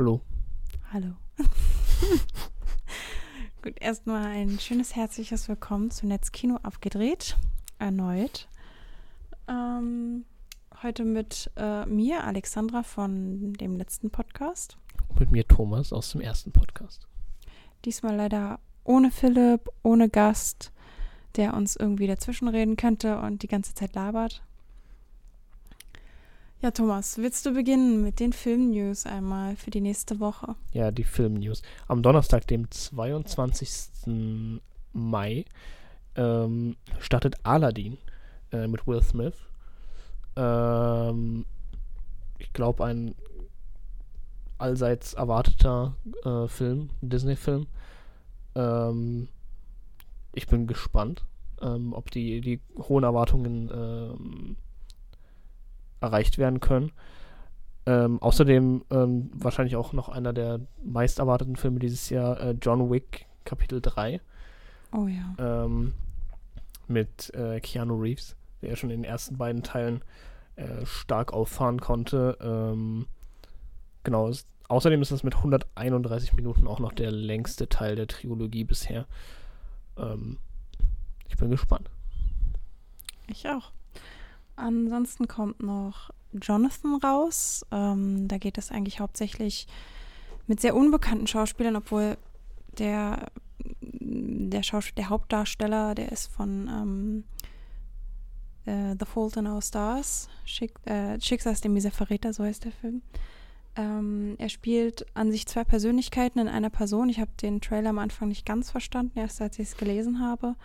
Hallo. Hallo. Gut, erstmal ein schönes herzliches Willkommen zu Netzkino abgedreht. Erneut. Ähm, heute mit äh, mir, Alexandra von dem letzten Podcast. Mit mir Thomas aus dem ersten Podcast. Diesmal leider ohne Philipp, ohne Gast, der uns irgendwie dazwischenreden könnte und die ganze Zeit labert. Ja, Thomas, willst du beginnen mit den Film-News einmal für die nächste Woche? Ja, die Film-News. Am Donnerstag, dem 22. Mai, ähm, startet Aladdin äh, mit Will Smith. Ähm, ich glaube, ein allseits erwarteter äh, Film, Disney-Film. Ähm, ich bin gespannt, ähm, ob die, die hohen Erwartungen ähm, erreicht werden können. Ähm, außerdem ähm, wahrscheinlich auch noch einer der meist erwarteten Filme dieses Jahr, äh, John Wick Kapitel 3. Oh ja. Ähm, mit äh, Keanu Reeves, der ja schon in den ersten beiden Teilen äh, stark auffahren konnte. Ähm, genau, es, außerdem ist das mit 131 Minuten auch noch der längste Teil der Trilogie bisher. Ähm, ich bin gespannt. Ich auch. Ansonsten kommt noch Jonathan raus. Ähm, da geht es eigentlich hauptsächlich mit sehr unbekannten Schauspielern, obwohl der, der, Schaus der Hauptdarsteller, der ist von ähm, äh, The Fault in Our Stars, Schick äh, Schicksals dem Verräter, so heißt der Film. Ähm, er spielt an sich zwei Persönlichkeiten in einer Person. Ich habe den Trailer am Anfang nicht ganz verstanden, erst als ich es gelesen habe.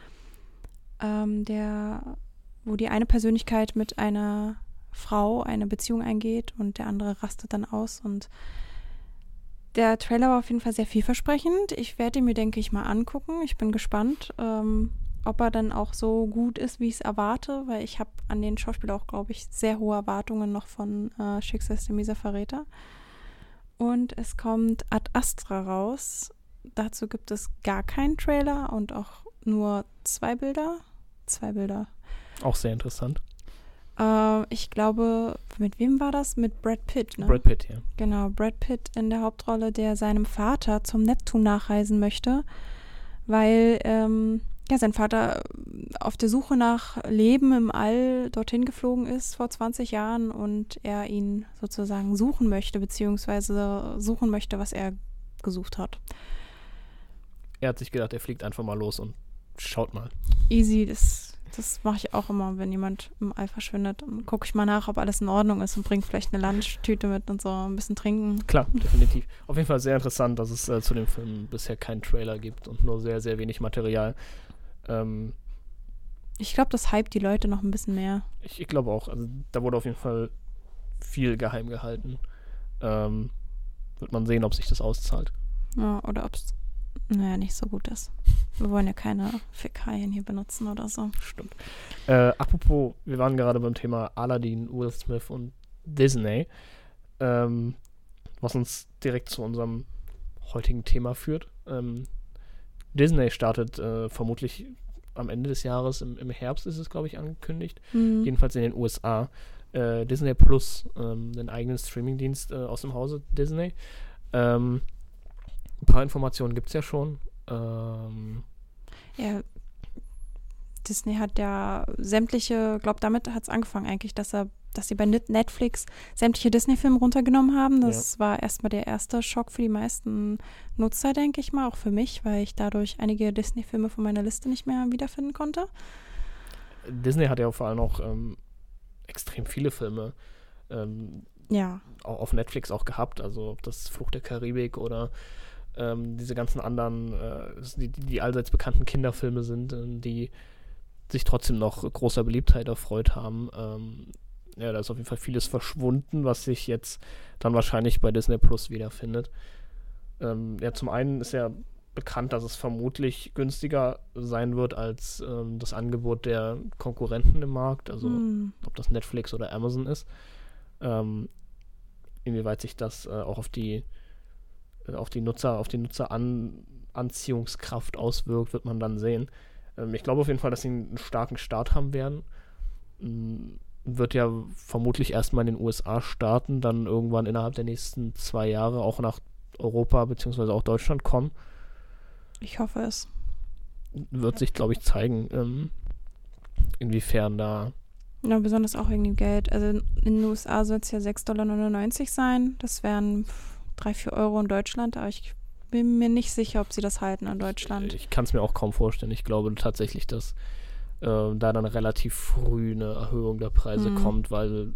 Ähm, der wo die eine Persönlichkeit mit einer Frau eine Beziehung eingeht und der andere rastet dann aus. Und der Trailer war auf jeden Fall sehr vielversprechend. Ich werde ihn mir, denke ich, mal angucken. Ich bin gespannt, ähm, ob er dann auch so gut ist, wie ich es erwarte, weil ich habe an den Schauspieler auch, glaube ich, sehr hohe Erwartungen noch von äh, Schicksals der Mieser Verräter. Und es kommt Ad Astra raus. Dazu gibt es gar keinen Trailer und auch nur zwei Bilder. Zwei Bilder. Auch sehr interessant. Äh, ich glaube, mit wem war das? Mit Brad Pitt, ne? Brad Pitt, ja. Genau, Brad Pitt in der Hauptrolle, der seinem Vater zum Neptun nachreisen möchte, weil ähm, ja, sein Vater auf der Suche nach Leben im All dorthin geflogen ist vor 20 Jahren und er ihn sozusagen suchen möchte, beziehungsweise suchen möchte, was er gesucht hat. Er hat sich gedacht, er fliegt einfach mal los und schaut mal. Easy, das das mache ich auch immer, wenn jemand im All verschwindet. Dann gucke ich mal nach, ob alles in Ordnung ist und bringe vielleicht eine Lunchtüte mit und so ein bisschen trinken. Klar, definitiv. Auf jeden Fall sehr interessant, dass es äh, zu dem Film bisher keinen Trailer gibt und nur sehr, sehr wenig Material. Ähm, ich glaube, das hypt die Leute noch ein bisschen mehr. Ich, ich glaube auch. Also da wurde auf jeden Fall viel geheim gehalten. Ähm, wird man sehen, ob sich das auszahlt. Ja, oder ob es naja, nicht so gut ist. Wir wollen ja keine Fäkalien hier benutzen oder so. Stimmt. Äh, apropos, wir waren gerade beim Thema Aladdin, Will Smith und Disney, ähm, was uns direkt zu unserem heutigen Thema führt. Ähm, Disney startet äh, vermutlich am Ende des Jahres, im, im Herbst ist es, glaube ich, angekündigt, mhm. jedenfalls in den USA, äh, Disney Plus, ähm, den eigenen Streamingdienst äh, aus dem Hause Disney. Ähm, ein paar Informationen gibt es ja schon. Ähm, ja, Disney hat ja sämtliche, glaube damit hat es angefangen eigentlich, dass er, dass sie bei Netflix sämtliche Disney-Filme runtergenommen haben. Das ja. war erstmal der erste Schock für die meisten Nutzer, denke ich mal, auch für mich, weil ich dadurch einige Disney-Filme von meiner Liste nicht mehr wiederfinden konnte. Disney hat ja vor allem auch ähm, extrem viele Filme ähm, ja. auf Netflix auch gehabt, also ob das Flucht der Karibik oder ähm, diese ganzen anderen, äh, die, die allseits bekannten Kinderfilme sind, äh, die sich trotzdem noch großer Beliebtheit erfreut haben. Ähm, ja, da ist auf jeden Fall vieles verschwunden, was sich jetzt dann wahrscheinlich bei Disney Plus wiederfindet. Ähm, ja, zum einen ist ja bekannt, dass es vermutlich günstiger sein wird als ähm, das Angebot der Konkurrenten im Markt, also mm. ob das Netflix oder Amazon ist. Ähm, inwieweit sich das äh, auch auf die auf die Nutzer, auf die Nutzeranziehungskraft auswirkt, wird man dann sehen. Ähm, ich glaube auf jeden Fall, dass sie einen starken Start haben werden. Mm, wird ja vermutlich erstmal in den USA starten, dann irgendwann innerhalb der nächsten zwei Jahre auch nach Europa bzw. auch Deutschland kommen. Ich hoffe es. Wird sich, glaube ich, zeigen, ähm, inwiefern da. Ja, besonders auch wegen dem Geld. Also in den USA soll es ja 6,99 Dollar sein. Das wären 3, 4 Euro in Deutschland, aber ich bin mir nicht sicher, ob sie das halten in Deutschland. Ich, ich kann es mir auch kaum vorstellen. Ich glaube tatsächlich, dass äh, da dann relativ früh eine Erhöhung der Preise Mhm. kommt, weil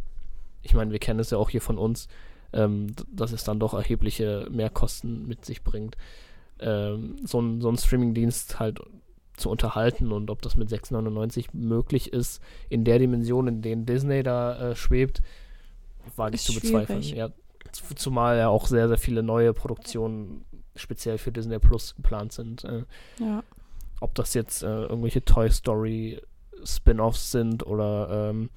ich meine, wir kennen es ja auch hier von uns, ähm, dass es dann doch erhebliche Mehrkosten mit sich bringt, ähm, so, ein, so einen Streamingdienst halt zu unterhalten und ob das mit 6,99 möglich ist, in der Dimension, in denen Disney da äh, schwebt, wage ich zu bezweifeln. Ja, zumal ja auch sehr, sehr viele neue Produktionen speziell für Disney Plus geplant sind. Äh, Ja. ob das jetzt äh, irgendwelche Toy Story Spin-offs sind oder ähm,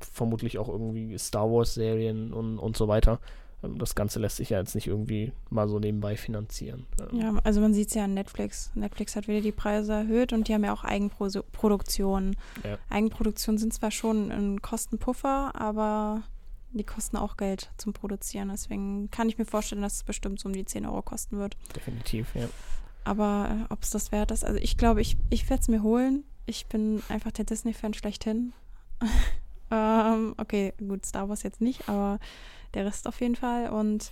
vermutlich auch irgendwie Star Wars Serien und, und so weiter. Ähm, das Ganze lässt sich ja jetzt nicht irgendwie mal so nebenbei finanzieren. Ja, also man sieht es ja an Netflix. Netflix hat wieder die Preise erhöht und die haben ja auch Eigenproduktionen. Ja. Eigenproduktionen sind zwar schon ein Kostenpuffer, aber die kosten auch Geld zum Produzieren. Deswegen kann ich mir vorstellen, dass es bestimmt so um die 10 Euro kosten wird. Definitiv, ja. Aber äh, ob es das wert ist, also ich glaube, ich, ich werde es mir holen. Ich bin einfach der Disney-Fan schlechthin. ähm, okay, gut, Star Wars jetzt nicht, aber der Rest auf jeden Fall. Und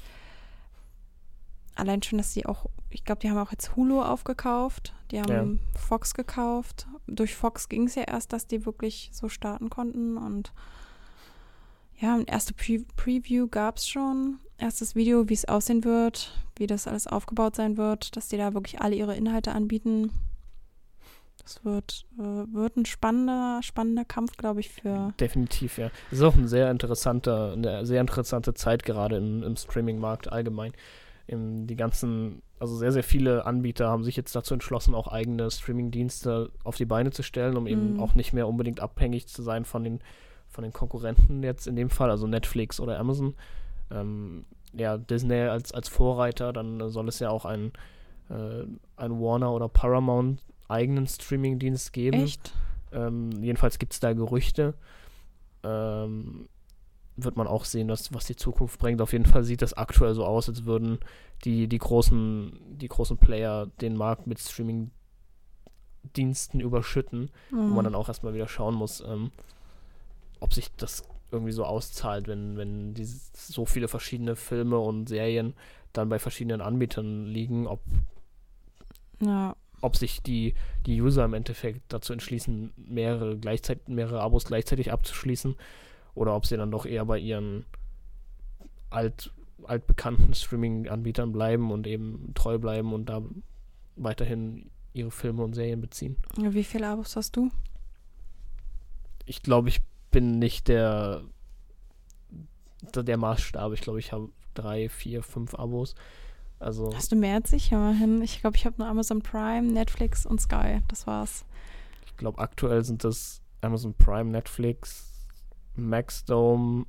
allein schon, dass sie auch, ich glaube, die haben auch jetzt Hulu aufgekauft. Die haben Fox gekauft. Durch Fox ging es ja erst, dass die wirklich so starten konnten. Und ja, erste Pre Preview gab es schon. Erstes Video, wie es aussehen wird, wie das alles aufgebaut sein wird, dass die da wirklich alle ihre Inhalte anbieten. Das wird, äh, wird ein spannender, spannender Kampf, glaube ich, für. Definitiv, ja. Es ist auch ein sehr interessanter, eine sehr interessante Zeit gerade im, im Streaming-Markt allgemein. Im, die ganzen, also sehr, sehr viele Anbieter haben sich jetzt dazu entschlossen, auch eigene Streaming-Dienste auf die Beine zu stellen, um eben Mhm. auch nicht mehr unbedingt abhängig zu sein von den, von den Konkurrenten jetzt in dem Fall, also Netflix oder Amazon. Ähm, ja, Disney als, als Vorreiter, dann soll es ja auch einen, äh, einen Warner oder Paramount eigenen Streaming-Dienst geben. Echt? Ähm, jedenfalls gibt es da Gerüchte. Ähm, wird man auch sehen, was, was die Zukunft bringt. Auf jeden Fall sieht das aktuell so aus, als würden die, die, großen, die großen Player den Markt mit Streaming-Diensten überschütten, wo Mhm. man dann auch erstmal wieder schauen muss, ähm, ob sich das irgendwie so auszahlt, wenn, wenn diese, so viele verschiedene Filme und Serien dann bei verschiedenen Anbietern liegen, ob Ja, ob sich die, die User im Endeffekt dazu entschließen, mehrere gleichzeitig, mehrere Abos gleichzeitig abzuschließen oder ob sie dann doch eher bei ihren alt, altbekannten Streaming-Anbietern bleiben und eben treu bleiben und da weiterhin ihre Filme und Serien beziehen. wie viele Abos hast du? Ich glaube, ich bin nicht der, der, Maßstab. Ich glaube, ich habe drei, vier, fünf Abos. Also Hast du mehr als ich? Immerhin. Ich glaube, ich habe nur Amazon Prime, Netflix und Sky. Das war's. ich glaube, aktuell sind das Amazon Prime, Netflix, Maxdome,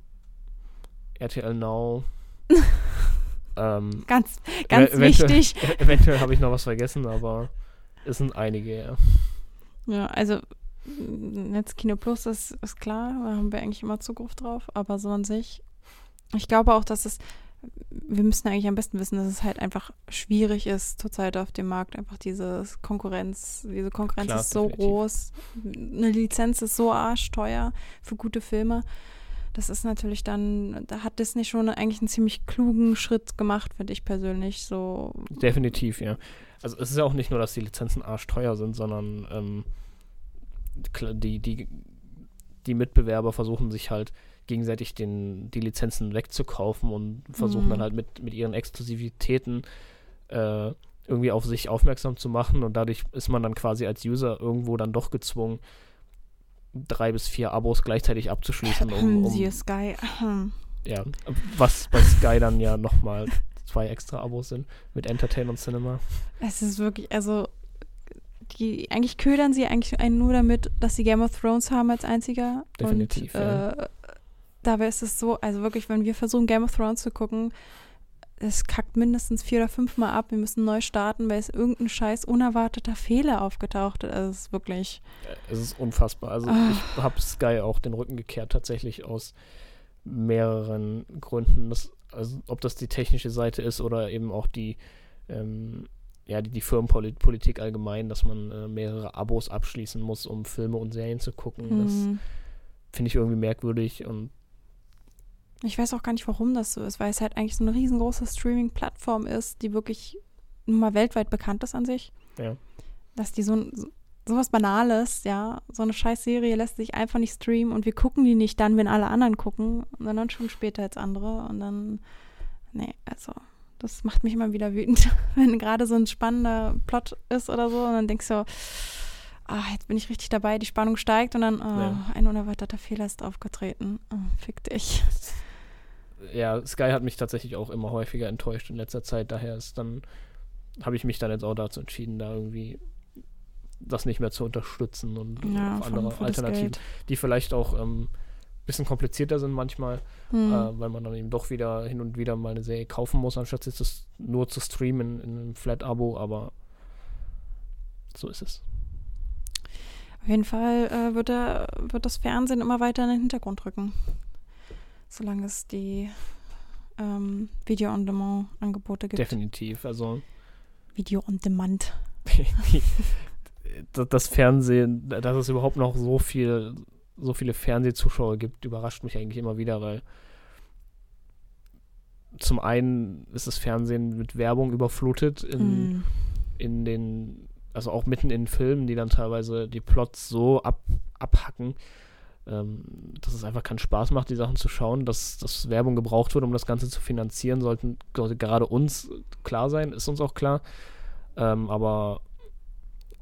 RTL Now. ähm, Ganz, ganz eventuell- wichtig. eventuell habe ich noch was vergessen, aber es sind einige, ja. Ja, also Netz Kino Plus ist, ist klar, da haben wir eigentlich immer Zugriff drauf, aber so an sich. Ich glaube auch, dass es, wir müssen eigentlich am besten wissen, dass es halt einfach schwierig ist, zurzeit auf dem Markt einfach diese Konkurrenz, diese Konkurrenz Klar, ist so definitiv. groß, eine Lizenz ist so arschteuer für gute Filme. Das ist natürlich dann, da hat Disney schon eigentlich einen ziemlich klugen Schritt gemacht, finde ich persönlich. So, Definitiv, ja. Also es ist ja auch nicht nur, dass die Lizenzen arschteuer sind, sondern ähm, die, die, die Mitbewerber versuchen sich halt gegenseitig den, die Lizenzen wegzukaufen und versuchen Mhm. dann halt mit, mit ihren Exklusivitäten äh, irgendwie auf sich aufmerksam zu machen und dadurch ist man dann quasi als User irgendwo dann doch gezwungen, drei bis vier Abos gleichzeitig abzuschließen, um, um siehe Sky. ja, was bei Sky dann ja nochmal zwei extra Abos sind mit Entertain und Cinema. Es ist wirklich, also die eigentlich ködern sie eigentlich einen nur damit, dass sie Game of Thrones haben als einziger. Definitiv, Und ja. äh, dabei ist es so, also wirklich, wenn wir versuchen, Game of Thrones zu gucken, es kackt mindestens vier oder fünfmal ab. Wir müssen neu starten, weil es irgendein scheiß unerwarteter Fehler aufgetaucht ist. Also es ist wirklich. Es ist unfassbar. Also Ah. ich habe Sky auch den Rücken gekehrt, tatsächlich aus mehreren Gründen. Das, also ob das die technische Seite ist oder eben auch die, ähm, ja, die, die Firmenpolitik allgemein, dass man äh, mehrere Abos abschließen muss, um Filme und Serien zu gucken. Das Hm. finde ich irgendwie merkwürdig und Ich weiß auch gar nicht, warum das so ist, weil es halt eigentlich so eine riesengroße Streaming-Plattform ist, die wirklich nun mal weltweit bekannt ist an sich. Ja. Dass die so, ein- so sowas Banales, ja, so eine scheiß Serie lässt sich einfach nicht streamen und wir gucken die nicht dann, wenn alle anderen gucken, sondern schon später als andere und dann, nee, also das macht mich immer wieder wütend, wenn gerade so ein spannender Plot ist oder so und dann denkst du, ah, jetzt bin ich richtig dabei, die Spannung steigt und dann, ah, Ja. ein unerwarteter Fehler ist aufgetreten, oh, fick dich. ja, Sky hat mich tatsächlich auch immer häufiger enttäuscht in letzter Zeit. Daher ist dann, habe ich mich dann jetzt auch dazu entschieden, da irgendwie das nicht mehr zu unterstützen und Ja, auf andere Alternativen, die vielleicht auch ein bisschen komplizierter sind manchmal, Hm. äh, weil man dann eben doch wieder hin und wieder mal eine Serie kaufen muss, anstatt sie das nur zu streamen in einem Flat-Abo, aber so ist es. Auf jeden Fall äh, wird, der, wird das Fernsehen immer weiter in den Hintergrund rücken. Solange es die ähm, Video-on-Demand-Angebote gibt. Definitiv. Also Video-on-Demand. das Fernsehen, dass es überhaupt noch so viel, so viele Fernsehzuschauer gibt, überrascht mich eigentlich immer wieder, weil zum einen ist das Fernsehen mit Werbung überflutet in, Hm. in den, also auch mitten in Filmen, die dann teilweise die Plots so ab, abhacken, ähm, dass es einfach keinen Spaß macht, die Sachen zu schauen, dass, dass Werbung gebraucht wird, um das Ganze zu finanzieren, sollten sollte gerade uns klar sein, ist uns auch klar. Ähm, aber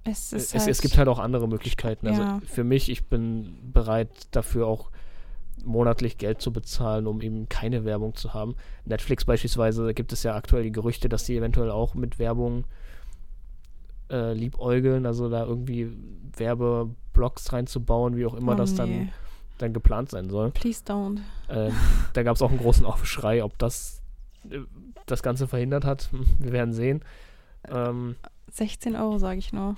Es, es, es, halt, es gibt halt auch andere Möglichkeiten. Also Ja. für mich, ich bin bereit dafür auch monatlich Geld zu bezahlen, um eben keine Werbung zu haben. Netflix beispielsweise, da gibt es ja aktuell die Gerüchte, dass sie eventuell auch mit Werbung äh, liebäugeln, also da irgendwie Werbeblocks reinzubauen, wie auch immer oh, das nee. dann, dann geplant sein soll. Please don't. Ähm, da gab es auch einen großen Aufschrei, ob das äh, das Ganze verhindert hat. Wir werden sehen. Ähm, 16 Euro, sage ich nur.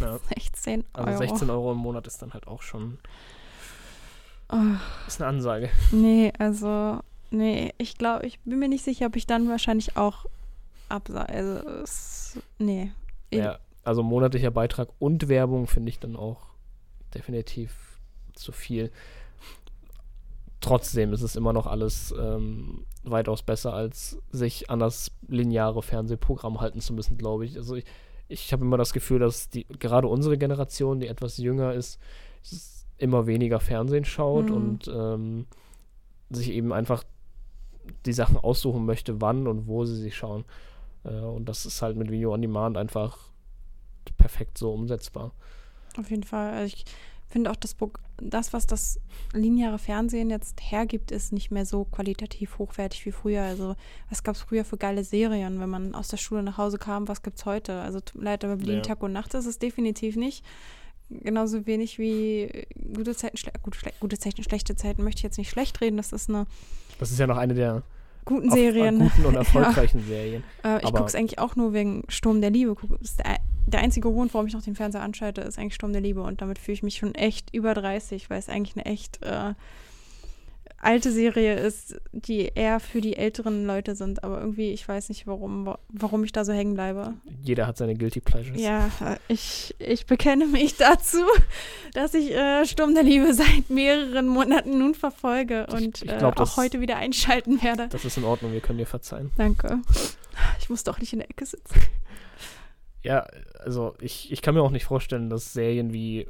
Ja. 16 Euro. also 16 Euro im Monat ist dann halt auch schon Oh, ist eine Ansage. nee, also, nee, ich glaube, ich bin mir nicht sicher, ob ich dann wahrscheinlich auch absage. Also, es, nee. Ja, also monatlicher Beitrag und Werbung finde ich dann auch definitiv zu viel. Trotzdem ist es immer noch alles ähm, weitaus besser, als sich an das lineare Fernsehprogramm halten zu müssen, glaube ich. Also ich, ich habe immer das Gefühl, dass die gerade unsere Generation, die etwas jünger ist, immer weniger Fernsehen schaut Mhm. und ähm, sich eben einfach die Sachen aussuchen möchte, wann und wo sie sie schauen. Äh, und das ist halt mit Video on Demand einfach perfekt so umsetzbar. Auf jeden Fall. Also ich finde auch, das, das, was das lineare Fernsehen jetzt hergibt, ist nicht mehr so qualitativ hochwertig wie früher. Also, was gab es früher für geile Serien, wenn man aus der Schule nach Hause kam? Was gibt es heute? Also, tut mir leid, aber Berlin Ja. Tag und Nacht ist es definitiv nicht. Genauso wenig wie gute Zeiten, schle gute, Zeiten, schlechte Zeiten möchte ich jetzt nicht schlecht reden. Das ist eine Das ist ja noch eine der guten auf- Serien. guten und erfolgreichen Serien. Äh, ich gucke es eigentlich auch nur wegen Sturm der Liebe. Das ist der, der einzige Grund, warum ich noch den Fernseher anschalte, ist eigentlich Sturm der Liebe. Und damit fühle ich mich schon echt über 30, weil es eigentlich eine echt äh, alte Serie ist, die eher für die älteren Leute sind. Aber irgendwie, ich weiß nicht, warum, wa- warum ich da so hängen bleibe. Jeder hat seine Guilty Pleasures. Ja, äh, ich, ich bekenne mich dazu, dass ich äh, Sturm der Liebe seit mehreren Monaten nun verfolge Ich- und ich äh, glaub, auch das- heute wieder einschalten werde. Das ist in Ordnung, wir können dir verzeihen. Danke. Ich muss doch nicht in der Ecke sitzen. Ja, also ich, ich kann mir auch nicht vorstellen, dass Serien wie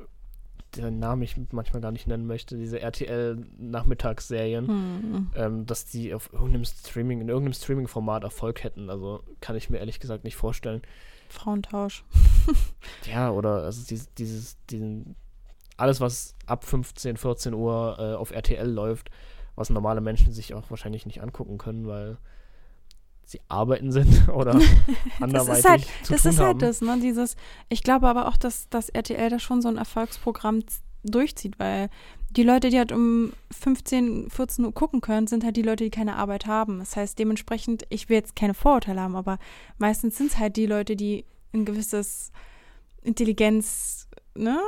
den Namen ich manchmal gar nicht nennen möchte, diese RTL-Nachmittagsserien, Hm. ähm, dass die auf irgendeinem Streaming, in irgendeinem Streaming-Format Erfolg hätten. Also kann ich mir ehrlich gesagt nicht vorstellen. Frauentausch. Ja, oder also dieses, dieses, diesen, alles, was ab 15, 14 Uhr äh, auf RTL läuft, was normale Menschen sich auch wahrscheinlich nicht angucken können, weil sie arbeiten sind oder anderweitig halt- zu das tun ist haben. halt das, ne? Dieses, ich glaube aber auch, dass, dass RTL da schon so ein Erfolgsprogramm durchzieht, weil die Leute, die halt um 15, 14 Uhr gucken können, sind halt die Leute, die keine Arbeit haben. Das heißt, dementsprechend, ich will jetzt keine Vorurteile haben, aber meistens sind es halt die Leute, die ein gewisses Intelligenz, ne?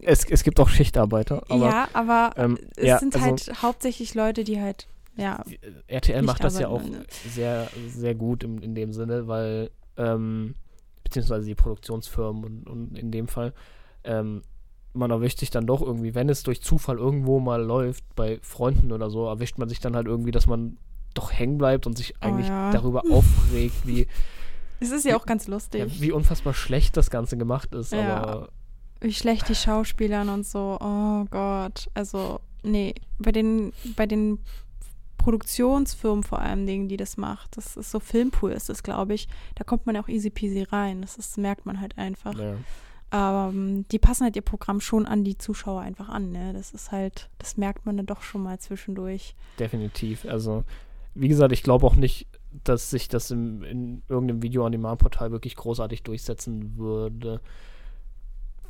Es, es gibt auch Schichtarbeiter. Aber, ja, aber ähm, es ja, sind also- halt hauptsächlich Leute, die halt, ja, RTL nicht macht das ja auch arbeiten, ne? sehr, sehr gut in, in dem Sinne, weil, ähm, beziehungsweise die Produktionsfirmen und, und in dem Fall, ähm, man erwischt sich dann doch irgendwie, wenn es durch Zufall irgendwo mal läuft, bei Freunden oder so, erwischt man sich dann halt irgendwie, dass man doch hängen bleibt und sich eigentlich Oh ja. darüber aufregt, wie, es ist ja auch ganz lustig. ja, wie unfassbar schlecht das Ganze gemacht ist. Ja. Aber wie schlecht die Schauspielern und so. Oh Gott. Also, nee, bei den, bei den Produktionsfirmen vor allem Dingen, die das macht, das ist so Filmpool ist das, glaube ich. Da kommt man ja auch easy peasy rein. Das ist, merkt man halt einfach. ja. Aber ähm, die passen halt ihr Programm schon an die Zuschauer einfach an, ne? Das ist halt, das merkt man dann doch schon mal zwischendurch. Definitiv. Also, wie gesagt, ich glaube auch nicht, dass sich das im, in irgendeinem Video-on-Demand-Portal wirklich großartig durchsetzen würde.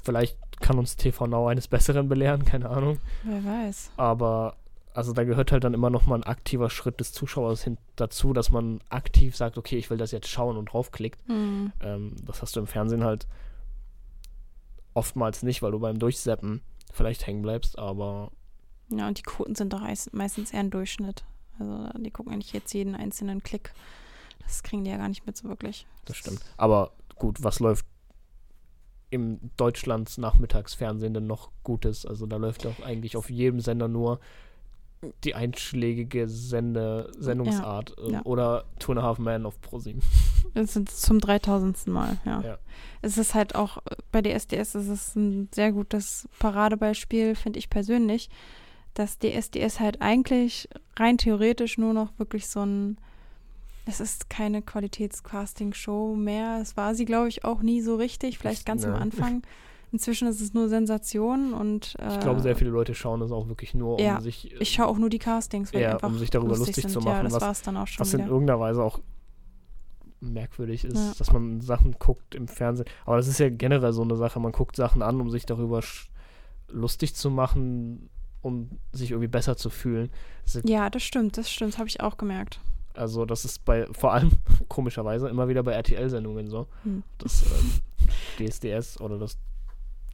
Vielleicht kann uns TV Now eines Besseren belehren, keine Ahnung. Wer weiß. Aber also da gehört halt dann immer noch mal ein aktiver Schritt des Zuschauers hin dazu, dass man aktiv sagt, okay, ich will das jetzt schauen und draufklickt. Hm. Ähm, das hast du im Fernsehen halt oftmals nicht, weil du beim Durchseppen vielleicht hängen bleibst, aber Ja, und die Quoten sind doch eis- meistens eher ein Durchschnitt. Also die gucken ja nicht jetzt jeden einzelnen Klick. Das kriegen die ja gar nicht mit so wirklich. Das stimmt. Aber gut, was läuft im Deutschlands Nachmittagsfernsehen denn noch Gutes? Also da läuft doch eigentlich auf jedem Sender nur die einschlägige Sende Sendungsart ähm, ja. oder Two and a Half Men auf ProSieben. Das ist zum 3000. Mal, ja. Ja. Es ist halt auch, äh, bei DSDS ist es ein sehr gutes Paradebeispiel, finde ich persönlich, dass DSDS halt eigentlich rein theoretisch nur noch wirklich so ein, es ist keine Qualitätscasting-Show mehr. Es war sie, glaube ich, auch nie so richtig, vielleicht ganz am. Anfang. Inzwischen ist es nur Sensation und äh, Ich glaube, sehr viele Leute schauen das auch wirklich nur, um ja, sich, äh, ich schaue auch nur die Castings, weil Ja, einfach um sich darüber lustig sind. zu Ja, machen, das was- war es dann auch schon was in irgendeiner Weise auch merkwürdig ist, Ja. dass man Sachen guckt im Fernsehen. Aber das ist ja generell so eine Sache. Man guckt Sachen an, um sich darüber lustig zu machen, um sich irgendwie besser zu fühlen. Das Ja, das stimmt, das stimmt, habe ich auch gemerkt. Also das ist bei, vor allem komischerweise, immer wieder bei RTL-Sendungen so. Hm. Das ähm, DSDS oder das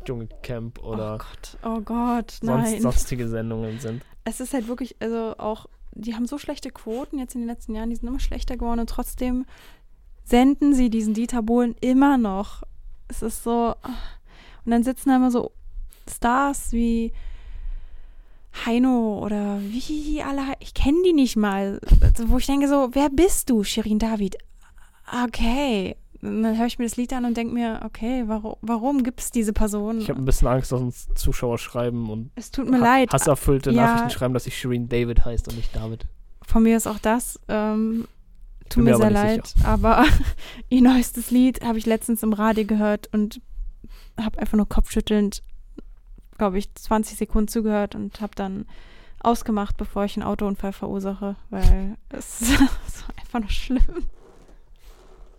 Dschungelcamp oh oder Gott, oh Gott, sonst, sonstige Sendungen sind. Es ist halt wirklich, also auch, die haben so schlechte Quoten jetzt in den letzten Jahren, die sind immer schlechter geworden und trotzdem senden sie diesen Dieter Bohlen immer noch. Es ist so, und dann sitzen da immer so Stars wie Heino oder wie alle, ich kenne die nicht mal, also, wo ich denke so, wer bist du, Shirin David? Okay. Dann höre ich mir das Lied an und denke mir, okay, warum, warum gibt es diese Person? Ich habe ein bisschen Angst, dass uns Zuschauer schreiben und es tut mir ha- leid. hasserfüllte Ja. Nachrichten schreiben, dass ich Shireen David heißt und nicht David. Von mir ist auch das. Ähm, tut mir mir sehr leid, aber ihr neuestes Lied habe ich letztens im Radio gehört und habe einfach nur kopfschüttelnd, glaube ich, 20 Sekunden zugehört und habe dann ausgemacht, bevor ich einen Autounfall verursache, weil es, es war einfach nur schlimm.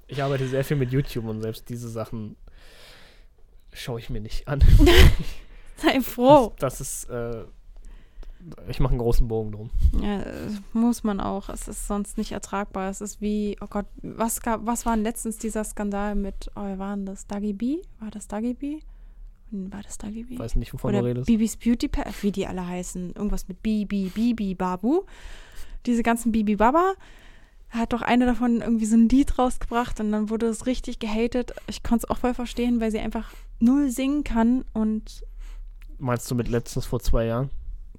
Ich arbeite sehr viel mit YouTube und selbst diese Sachen schaue ich mir nicht an. Sei froh. Das, das ist, äh, ich mache einen großen Bogen drum. Ja, äh, muss man auch. Es ist sonst nicht ertragbar. Es ist wie, oh Gott, was gab, was war denn letztens dieser Skandal mit, oh, wer war denn das? Dagi B? War das Dagi B? Hm, War das Dagi B? Ich weiß nicht, wovon Oder du redest. Bibis Beauty Pad, wie die alle heißen. Irgendwas mit Bibi, Bibi, Babu. Diese ganzen Bibi Baba. Hat doch eine davon irgendwie so ein Lied rausgebracht und dann wurde es richtig gehatet. Ich konnte es auch voll verstehen, weil sie einfach null singen kann und Meinst du mit letztens vor zwei Jahren?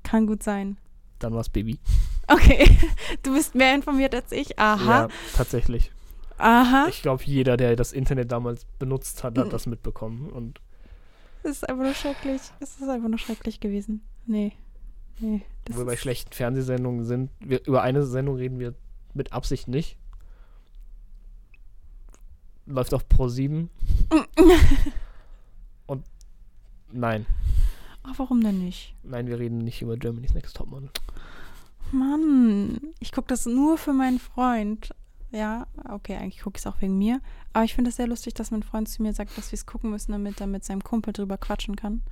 kann gut sein. Dann war es Baby. Okay, du bist mehr informiert als ich. Aha, Ja, tatsächlich. aha. Ich glaube, jeder, der das Internet damals benutzt hat, Mhm. hat das mitbekommen. Und Es ist einfach nur schrecklich. Es ist einfach nur schrecklich gewesen. Nee. Nee. wo wir bei schlechten Fernsehsendungen sind, wir, über eine Sendung reden wir mit Absicht nicht. Läuft auf Pro 7. Und nein, Ach, warum denn nicht? nein, wir reden nicht über Germany's Next Topmodel. Mann, ich gucke das nur für meinen Freund. Ja, okay, eigentlich gucke ich es auch wegen mir. Aber ich finde es sehr lustig, dass mein Freund zu mir sagt, dass wir es gucken müssen, damit er mit seinem Kumpel drüber quatschen kann.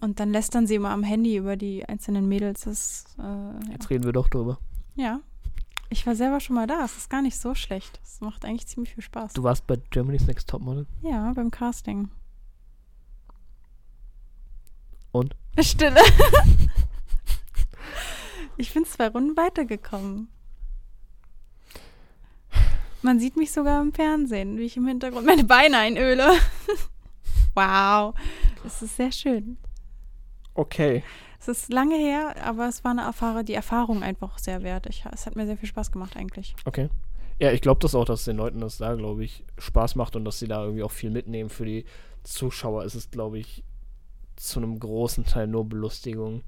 Und dann lästern sie immer am Handy über die einzelnen Mädels. Das, äh, ja. Jetzt reden wir doch drüber. ja. Ich war selber schon mal da. Es ist gar nicht so schlecht. Es macht eigentlich ziemlich viel Spaß. Du warst bei Germany's Next Topmodel. Ja, beim Casting. Und? Stille. ich bin zwei Runden weitergekommen. Man sieht mich sogar im Fernsehen, wie ich im Hintergrund meine Beine einöle. wow. Das ist sehr schön. Okay. Es ist lange her, aber es war eine Erfahrung, die Erfahrung einfach sehr wert. Ich, es hat mir sehr viel Spaß gemacht eigentlich. Okay. Ja, ich glaube das auch, dass den Leuten das da, glaube ich, Spaß macht und dass sie da irgendwie auch viel mitnehmen. Für die Zuschauer ist es, glaube ich, zu einem großen Teil nur Belustigung,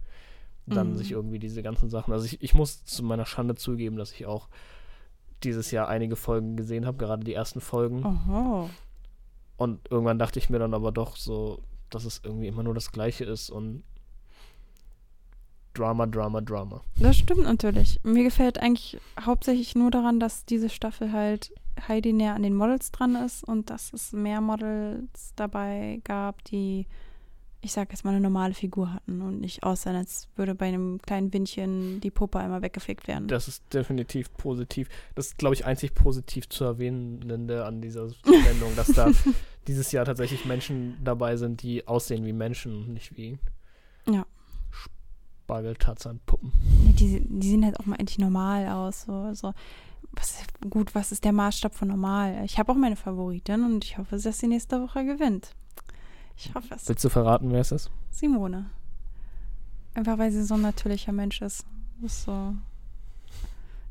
dann Mhm. sich irgendwie diese ganzen Sachen. Also ich, ich muss zu meiner Schande zugeben, dass ich auch dieses Jahr einige Folgen gesehen habe, gerade die ersten Folgen. Oho. Und irgendwann dachte ich mir dann aber doch so, dass es irgendwie immer nur das Gleiche ist und Drama, Drama, Drama. Das stimmt natürlich. Mir gefällt eigentlich hauptsächlich nur daran, dass diese Staffel halt Heidi näher an den Models dran ist und dass es mehr Models dabei gab, die, ich sag jetzt mal, eine normale Figur hatten und nicht aussehen, als würde bei einem kleinen Windchen die Puppe einmal weggefegt werden. Das ist definitiv positiv. Das ist, glaube ich, einzig positiv zu erwähnende an dieser Sendung, dass da dieses Jahr tatsächlich Menschen dabei sind, die aussehen wie Menschen und nicht wie Ja. Spargeltarzan-Puppen. Nee, die, die sehen halt auch mal endlich normal aus. So, so. Was, gut, was ist der Maßstab von normal? Ich habe auch meine Favoritin und ich hoffe, dass sie nächste Woche gewinnt. Ich hoffe es. Willst du verraten, wer es ist? Simone. Einfach weil sie so ein natürlicher Mensch ist. Ist so.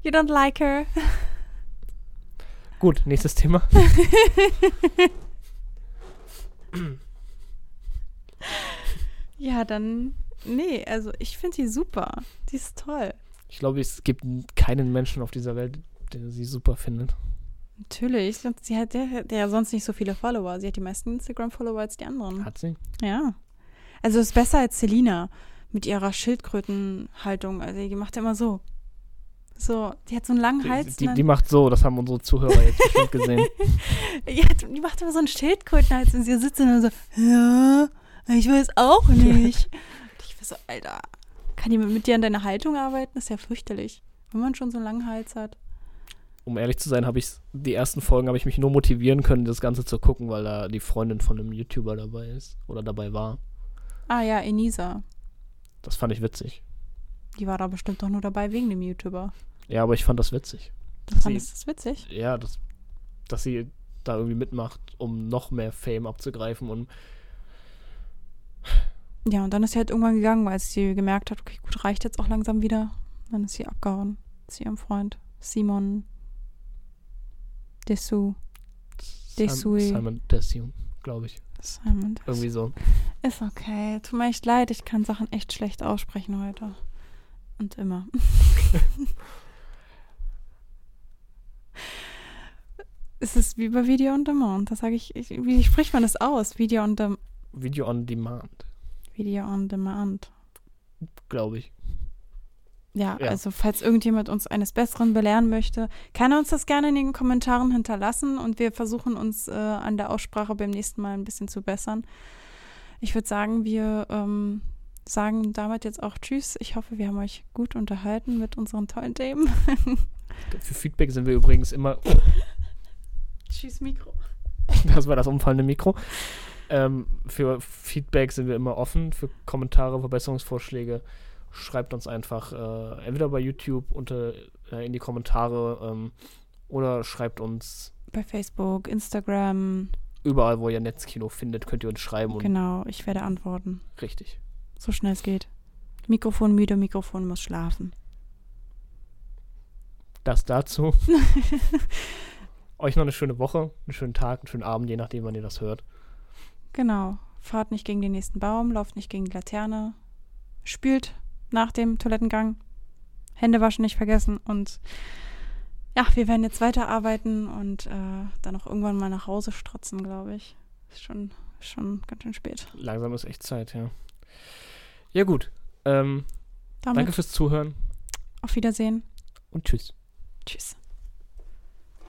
You don't like her. Gut, nächstes Thema. ja, dann. Nee, also ich finde sie super. Die ist toll. Ich glaube, es gibt keinen Menschen auf dieser Welt, der sie super findet. Natürlich. Und sie hat ja, ja sonst nicht so viele Follower. Sie hat die meisten Instagram-Follower als die anderen. Hat sie? Ja. Also ist besser als Selina mit ihrer Schildkrötenhaltung. Also die macht immer so. So, die hat so einen langen Hals. Die, und die macht so, das haben unsere Zuhörer jetzt bestimmt gesehen. Ja, die macht immer so einen Schildkrötenhals und sie sitzt dann so, ja, ich weiß auch nicht. so, Alter, kann jemand mit dir an deiner Haltung arbeiten? Das ist ja fürchterlich, wenn man schon so einen langen Hals hat. Um ehrlich zu sein, habe ich die ersten Folgen habe ich mich nur motivieren können, das Ganze zu gucken, weil da die Freundin von einem YouTuber dabei ist oder dabei war. Ah ja, Enisa. Das fand ich witzig. Die war da bestimmt doch nur dabei wegen dem YouTuber. Ja, aber ich fand das witzig. Das Sie- fandest du das witzig? Ja, das, dass sie da irgendwie mitmacht, um noch mehr Fame abzugreifen und Ja, und dann ist sie halt irgendwann gegangen, weil sie gemerkt hat, okay, gut, reicht jetzt auch langsam wieder. Dann ist sie abgehauen zu ihrem Freund Simon Dessous. Desui. Simon, Desue, glaube ich. Simon Dessous. Irgendwie so. Ist okay. Tut mir echt leid, ich kann Sachen echt schlecht aussprechen heute. Und immer. es ist wie bei Video on Demand. Das sage ich, ich. Wie spricht man das aus? Video on, dem, Video on Demand, Video on Demand. glaube ich. Ja, Ja. also falls irgendjemand uns eines Besseren belehren möchte, kann er uns das gerne in den Kommentaren hinterlassen und wir versuchen uns äh, an der Aussprache beim nächsten Mal ein bisschen zu bessern. Ich würde sagen, wir ähm, sagen damit jetzt auch Tschüss. Ich hoffe, wir haben euch gut unterhalten mit unseren tollen Themen. Für Feedback sind wir übrigens immer. Tschüss, Mikro. Das war das umfallende Mikro. Ähm, für Feedback sind wir immer offen. Für Kommentare, Verbesserungsvorschläge schreibt uns einfach äh, entweder bei YouTube unter, äh, in die Kommentare ähm, oder schreibt uns Bei Facebook, Instagram. überall, wo ihr Netzkino findet, könnt ihr uns schreiben und Genau, ich werde antworten. richtig. So schnell es geht. Mikrofon müde, Mikrofon muss schlafen. Das dazu. Euch noch eine schöne Woche, einen schönen Tag, einen schönen Abend, je nachdem, wann ihr das hört. Genau. Fahrt nicht gegen den nächsten Baum, lauft nicht gegen die Laterne, spült nach dem Toilettengang, Hände waschen nicht vergessen und ja, wir werden jetzt weiterarbeiten und äh, dann auch irgendwann mal nach Hause strotzen, glaube ich. Ist schon, schon ganz schön spät. Langsam ist echt Zeit, ja. Ja, gut. Ähm, danke fürs Zuhören auf Wiedersehen. und tschüss. Tschüss.